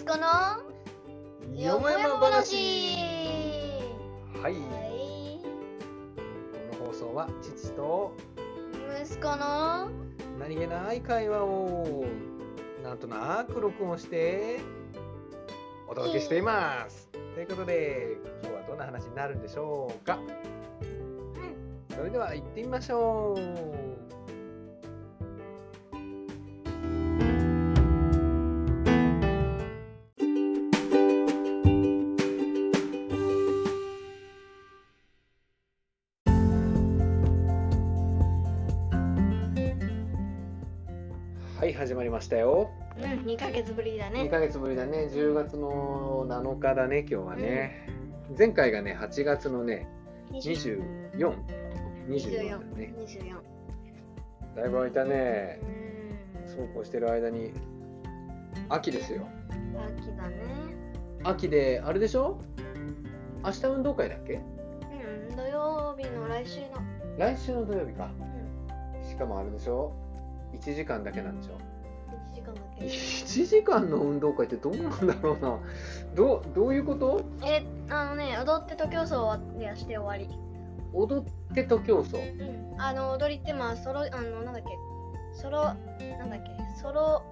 息子のよもやま話。はい、はいこの放送は父と息子の何気ない会話をなんとなく録音してお届けしています。ということで今日はどんな話になるんでしょうか。それでは行ってみましょうましたよ。うん2ヶ月ぶりだ2ねヶ月ぶりだね。10月の7日だね今日はね、前回がね8月のね2424 24だね。24だいぶ空いたね。うん。そうこうしてる間に秋ですよ。秋だね。秋であれでしょ？明日運動会だっけ？うん土曜日の来週の。来週の土曜日か。うん。しかもあれでしょ？1時間だけなんでしょ？1時間だけ。1時間の運動会ってどうなんだろうな。どうどういうこと？えあのね踊ってと競争はやして終わり。踊ってと競争うん。あの踊りってまあソロあのなんだっけ。ソロなんだっけ。ソロ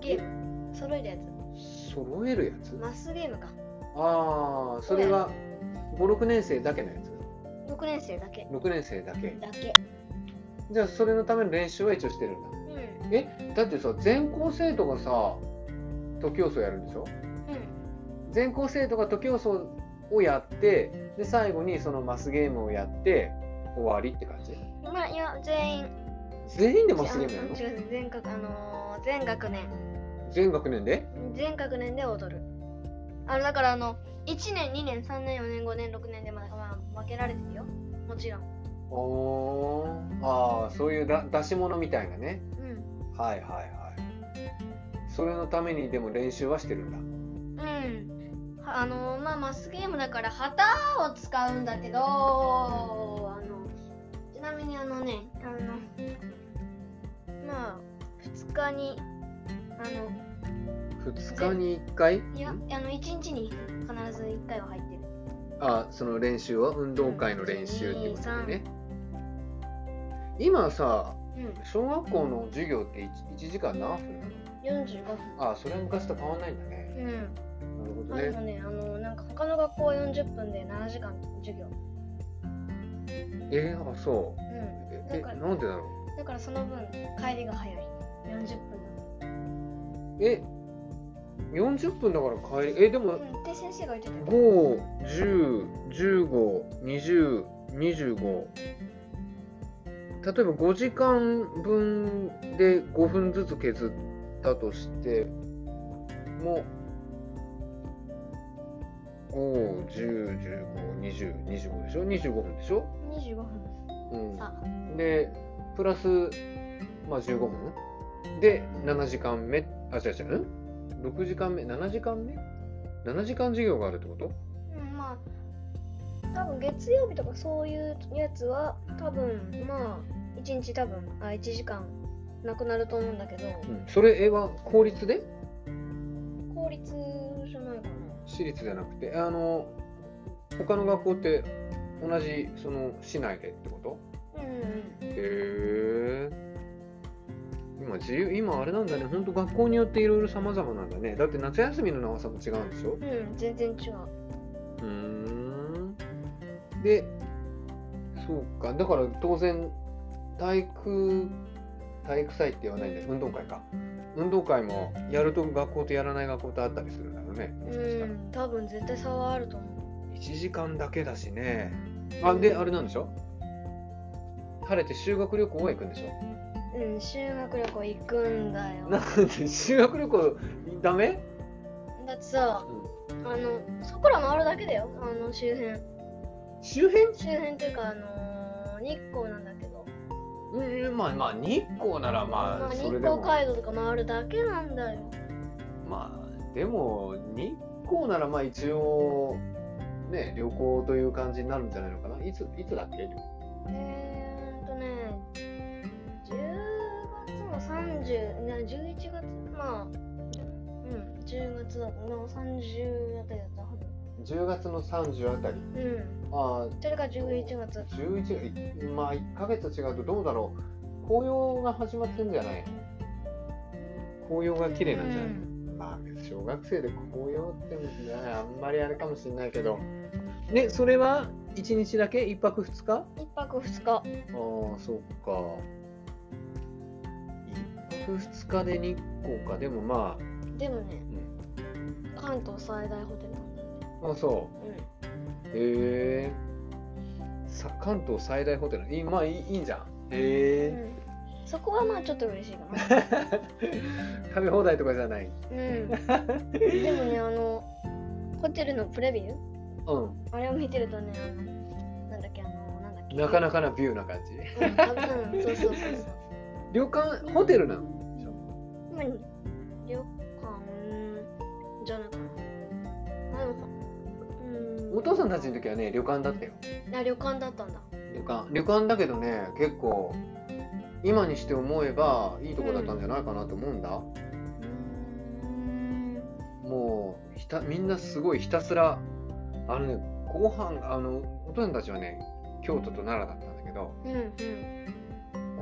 ゲーム。揃えるやつ。揃えるやつ？マスゲームか。ああそれは56年生だけのやつ？6年生だけ。6年生だけ。だけ。じゃあそれのための練習は一応してるんだ。うんえだってさ全校生徒がさ徒競走やるんでしょ？うん。全校生徒が徒競走をやってで最後にそのマスゲームをやって終わりって感じ？まあいや全員。全員でマスゲームやるの？違う全学あのー全学年。全学年で？全学年で踊る。あのだからあの1年2年3年4年5年6年でまあ、まあ、分けられてるよ。もちろんおー。ああそういうだ出し物みたいなね。うん。はいはいはい。それのためにでも練習はしてるんだ。うん。はあのまあマスゲームだから旗を使うんだけどあのちなみにあのねあのまあ2日にあの2日に1回？いやん？あの1日に必ず1回は入ってる。あその練習は運動会の練習ってことでね今さうん。小学校の授業って 1, 1時間何分なの？45分。あそれは昔と変わんないんだね。うん。なるほどね。あでもねあのなんか他の学校は40分で7時間授業。えー、あそう。うん。えなんでだろだからその分帰りが早い。40分だうえ40分だから帰りえでもうんって先生が言ってたよ。510152025例えば5時間分で5分ずつ削ったとしても510152025でしょ？25分でしょ、25分うん、さでプラス、まあ、15分？で7時間目？あ違う違う、ん、6時間目？7時間目？7時間授業があるってこと？うんまあ多分月曜日とかそういうやつは多分まあ1日多分あ1時間なくなると思うんだけどうん、それは公立で？公立じゃないかな。私立じゃなくて？あの他の学校って同じその市内でってこと？うんうんへえ今自由今あれなんだね。本当学校によっていろいろ様々なんだね。だって夏休みの長さも違うんでしょ？うん全然違う。うーんでそうか。だから当然体育体育祭って言わないんだよ運動会か。運動会もやると学校とやらない学校とあったりするんだろうね。もしかしたら。うん多分絶対差はあると思う。1時間だけだしね。あであれなんでしょ？晴れて修学旅行は行くんでしょ？うん修学旅行行くんだよ。なんで修学旅行ダメ、だってさうん。あのそこら回るだけだよ。あの周辺周辺？周辺っていうかあのー日光なんだけど。うんまあまあ日光ならままあ、日あそれでも。光街道とか回るだけなんだよ。まあでも日光ならまあ一応ね旅行という感じになるんじゃないのかな。いついつだっけ？えーっとね10月の30な11月まあううん10月だの30あたりだったはず10月の30あたり。うん。ああ。それが11月。11まあ1ヶ月違うとどうだろう。紅葉が始まってんじゃない？紅葉が綺麗なんじゃない、うん。まあ小学生で紅葉ってねあんまりあれかもしれないけど。ねそれは1日だけ？1泊2日？あ一泊二日。あそっか。1泊2日で日光か。でもまでもねあ、関東最大ホテルあそう。うへえ。さ関東最大ホテル。いいまあいいいいんじゃん。へん、え。うん、そこはまあちょっと嬉しいかな。食べ放題とかじゃない。うん。でもねあのホテルのプレビュー？うん。あれを見てるとねなんだっけあのなんだっけ。なかなかなビューな感じ。うん多分うんそうそうそうそう。旅館ホテルなのまあお父さんたちの時はね旅館だったよ。あ旅館だったんだ。旅館。旅館だけどね結構今にして思えばいいとこだったんじゃないかなと思うんだ、うん。もうひたみんなすごいひたすらあのねご飯あのお父さんたちはね京都と奈良だったんだけどうんうん。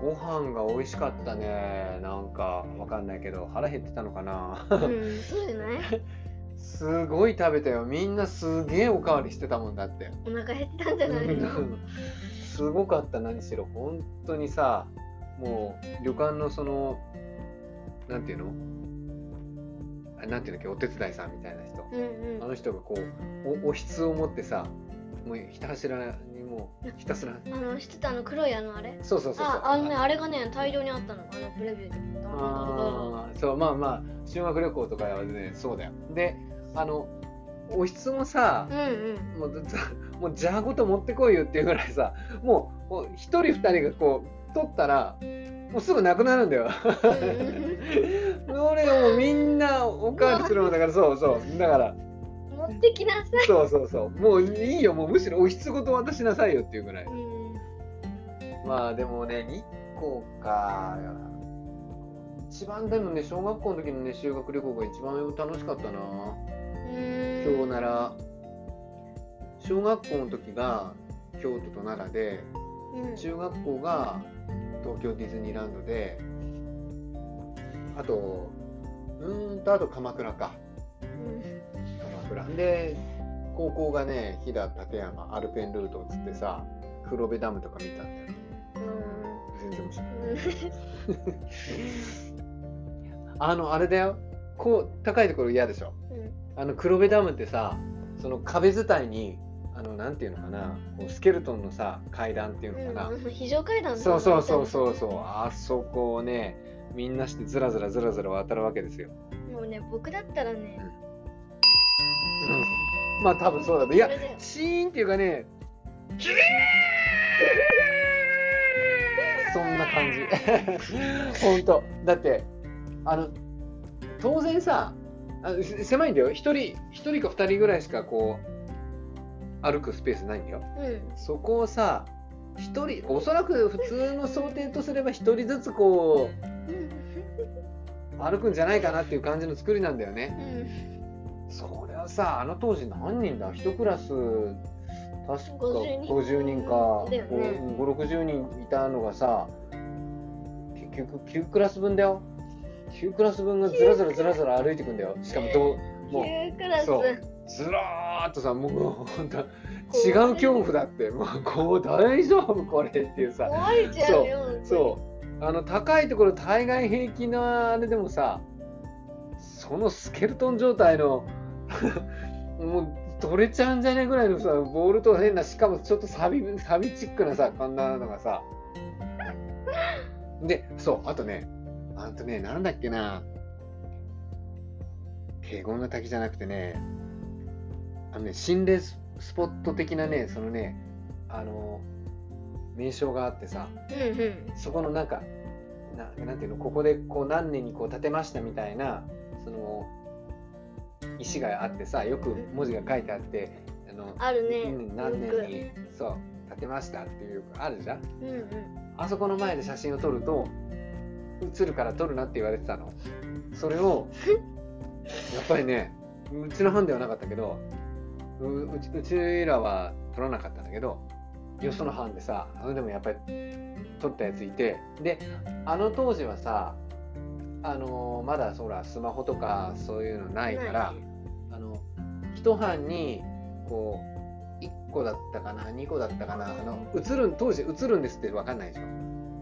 ご飯が美味しかったね。なんかわかんないけど腹減ってたのかな。うんそうじゃない？すごい食べたよ。みんなすげえおかわりしてたもんだって。お腹減ってたんじゃないの？すごかった何しろ。本当にさもう旅館のそのなんていうの？あなんていうんだっけ？お手伝いさんみたいな人。うんうん。あの人がこうおおひつを持ってさもうひたすらにもうひたすら。あの知ってたあの黒いあのあれ？そうそうそう。ああのねあれがね大量にあったの。あのプレビューで。あーそうまあまあ修学旅行とかはねそうだよ。であのおひつもさうんうん。もうずもうじゃごと持ってこいよっていうぐらいさもう一人二人がこう取ったらもうすぐなくなるんだよ。それをもうみんなおかわりするもんだからそうそう。だから持ってきなさい。そうそうそう。もういいよ。もうむしろおひつごと渡しなさいよっていうぐらい。うん。まあでもね日光か一番でもね小学校の時のね修学旅行が一番楽しかったなうん。今日なら小学校の時が京都と奈良でうん。中学校が東京ディズニーランドであとうーんとあと鎌倉か。鎌倉。で高校がね飛騨立山アルペンルートをつってさ黒部ダムとか見たんだよ。全然面白い あのあれだよ。こう高いところ嫌でしょあの黒部ダムってさその壁伝いにあのなんていうのかなこうスケルトンのさ階段っていうのかな、うん非常階段だそうそうそうそうそう。あそこをねみんなしてずらずらずらずら渡るわけですよ、もうね僕だったらね。うん、まあ多分そうだねいやシーンっていうかねキレー！そんな感じ。本当。だってあの当然さあせ狭いんだよ。一人一人か二人ぐらいしかこう歩くスペースないんだよ。うん。そこをさ一人おそらく普通の想定とすれば一人ずつこう歩くんじゃないかなっていう感じの作りなんだよね。それはさあの当時何人だ？一クラス確か50人。50人か。だよね。560人いたのがさ結局9クラス分だよ9クラス分がずらずらずらずら歩いてくんだよ。しかもどうもう9クラス。そう。ずらーっとさもう本当違う恐怖だって。もうこう大丈夫これっていうさ。壊れちゃう。よそう。あの高いところ大概平気なあれでもさそのスケルトン状態の もう取れちゃうんじゃねえぐらいのさボールと変なしかもちょっとサビサビチックなさこんなのがさ。でそうあとねあとねなんだっけな。華厳の滝じゃなくてね。あのね心霊ススポット的なねそのねあの名称があってさ。うんうん。そこのなんかななんていうのここでこう何年にこう建てましたみたいなその石があってさよく文字が書いてあってあのあるね。うん何年にそう建てましたっていうあるじゃん。うんうん。あそこの前で写真を撮ると映るから撮るなって言われてたの。それをやっぱりねうちの班ではなかったけどううちうちらは取らなかったんだけどよその班でさそれでもやっぱり取ったやついてであの当時はさあのまだそらスマホとかそういうのないからあの一班にこう1個だったかな2個だったかなあの映る当時映るんですって分かんないでしょ。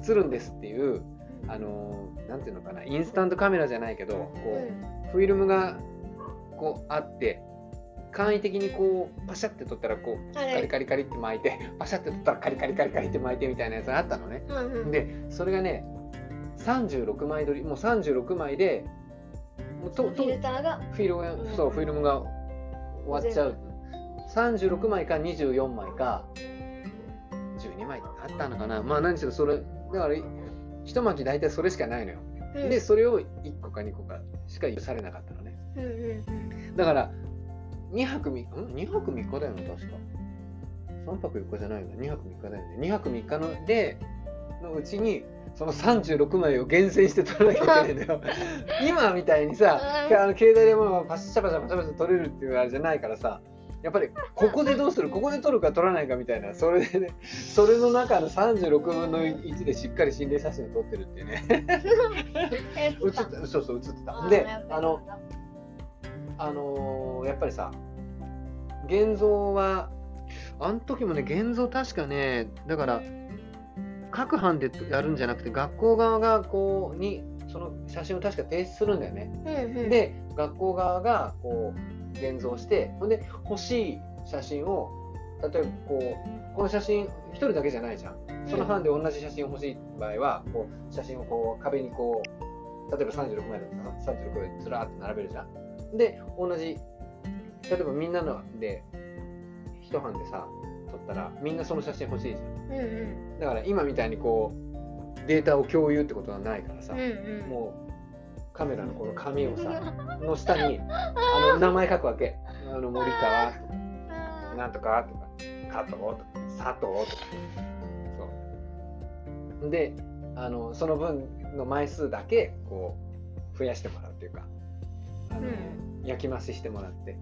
映るんですっていうあのなんていうのかなインスタントカメラじゃないけどこう、フィルムがこうあって簡易的にこうパシャって撮ったらこうカはい。リカリカリって巻いて パシャって撮ったらカリカリカリカリって巻いてみたいなやつがあったのね。うんうん。でそれがね36枚撮りもう36枚でもうととフィルターがフィルムそうフィルムが終わっちゃう。36枚か24枚か12枚あったのかな。まあ何しろそれだから一巻き大体それしかないのよ。うん。でそれを1個か2個かしか許されなかったのね。うんうんだから2泊3日ん？2泊3日だよね確か。3泊4日じゃないよね。2泊3日だよね。2泊3日のでのうちにその36枚を厳選して撮らなきゃいけないんだよ。今みたいにさ、うん。あの携帯でもうパシャパシャパシャパシャ撮れるっていうあれじゃないからさやっぱりここでどうする？ここで撮るか撮らないかみたいな。それでねそれの中の36分の1でしっかり心霊写真を撮ってるっていうね。え映った。そうそう映ってた。あであのあのーやっぱりさ現像はあの時もね現像確かねだから各班でやるんじゃなくて学校側がこうにその写真を確か提出するんだよね。うんうん。で学校側がこう現像してほんで欲しい写真を例えばこうこの写真1人だけじゃないじゃん。その班で同じ写真欲しい場合はこう写真をこう壁にこう例えば36枚だったら36枚ずらーって並べるじゃん。で同じ例えばみんなので一班でさ撮ったらみんなその写真欲しいじゃん。うんうんだから今みたいにこうデータを共有ってことはないからさ、うんうんもうカメラのこの紙をさの下にあの名前書くわけ。あの森川。とかなんとかとか加藤とか佐藤とか。そう。であのその分の枚数だけこう増やしてもらうっていうかあの、う焼き増ししてもらって。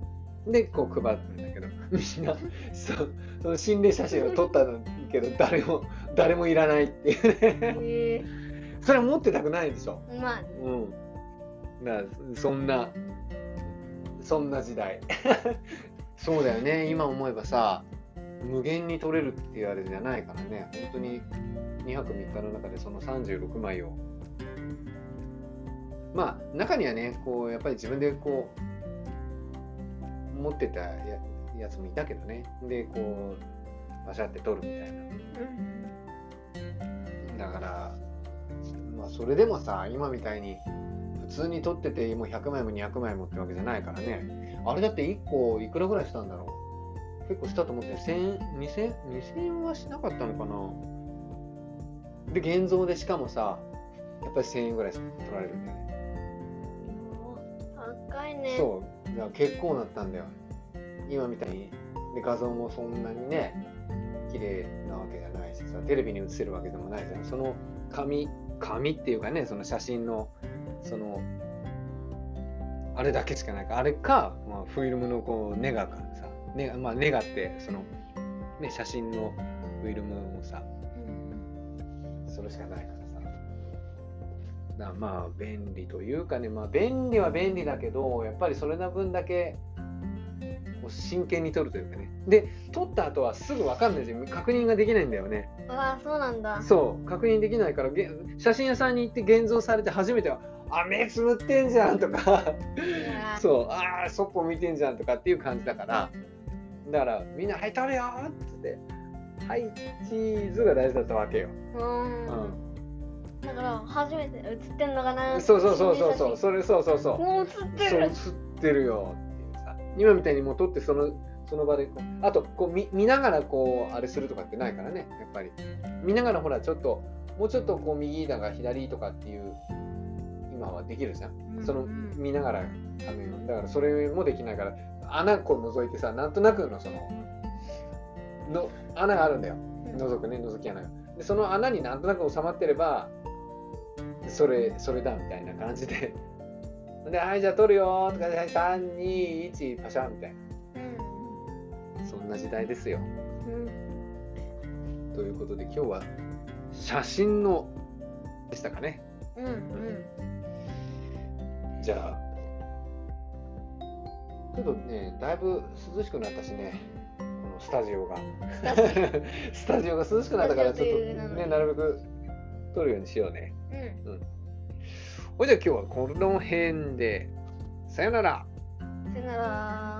でこう配るんだけどみんな。そう。その心霊写真を撮ったんだけど誰も誰もいらないっていうね。へそれは持ってたくないでしょ。えまあうんだからそんなそんな時代。そうだよね。今思えばさ無限に取れるっていうあれじゃないからね。本当に2泊3日の中でその36枚を。まあ中にはねこうやっぱり自分でこう持ってたややつもいたけどね。でこうバシャって取るみたいな。だから、まあ、それでもさ今みたいに普通に撮っててもう100枚も200枚もってわけじゃないからね。あれだって1個いくらぐらいしたんだろう？結構したと思って。1000 2000 2000はしなかったのかな？で現像でしかもさやっぱり1000円ぐらい取られるんだよね。高いね。そう。だから結構なったんだよ。今みたいに。で画像もそんなにね綺麗なわけじゃないしさ。テレビに映せるわけでもないじゃん。その紙紙っていうかねその写真のそのあれだけしかないかあれか、まあ、フィルムのこうネガかさネガ,、まあ、ネガってその、ね、写真のフィルムもさそれしかないからさ。だまあ便利というかね、まあ便利は便利だけど、やっぱりそれな分だけこう真剣に撮るというかね。で、撮った後はすぐ分かんないし、確認ができないんだよね。ああそうなんだそう、確認できないから、げ写真屋さんに行って現像されて初めては、あ、目つぶってんじゃんとか、そう、ああ、そっぽ向いてんじゃんとかっていう感じだから、だからみんな、はい、撮るよーっつって、はい、チーズが大事だったわけよ。ううん。んだから初めて映ってんのかな。そうそうそうそうそう、それそうそうそう。もう映ってる。そう映ってるよっていうさ。今みたいにもう撮ってそのその場でこう。あとこう見見ながらこうあれするとかってないからねやっぱり。見ながらほらちょっともうちょっとこう右だが左とかっていう今はできるじゃん。そのうん。見ながらあのだからそれもできないから穴こう覗いてさなんとなくのそのの穴があるんだよ。覗くね覗き穴が。でその穴になんとなく収まってればそれそれだみたいな感じで。で、はい、じゃあ撮るよとかで、はい、3、2、1、パシャンみたいうんな。そんな時代ですよ。うん。ということで、今日は写真のでしたかね。うんうんじゃあ、ちょっとね、だいぶ涼しくなったしね、このスタジオが。スタジオが涼しくなったから、ちょっとね、なるべく撮るようにしようね。うん。ほいじゃあ今日はこの辺で、さよなら。さよなら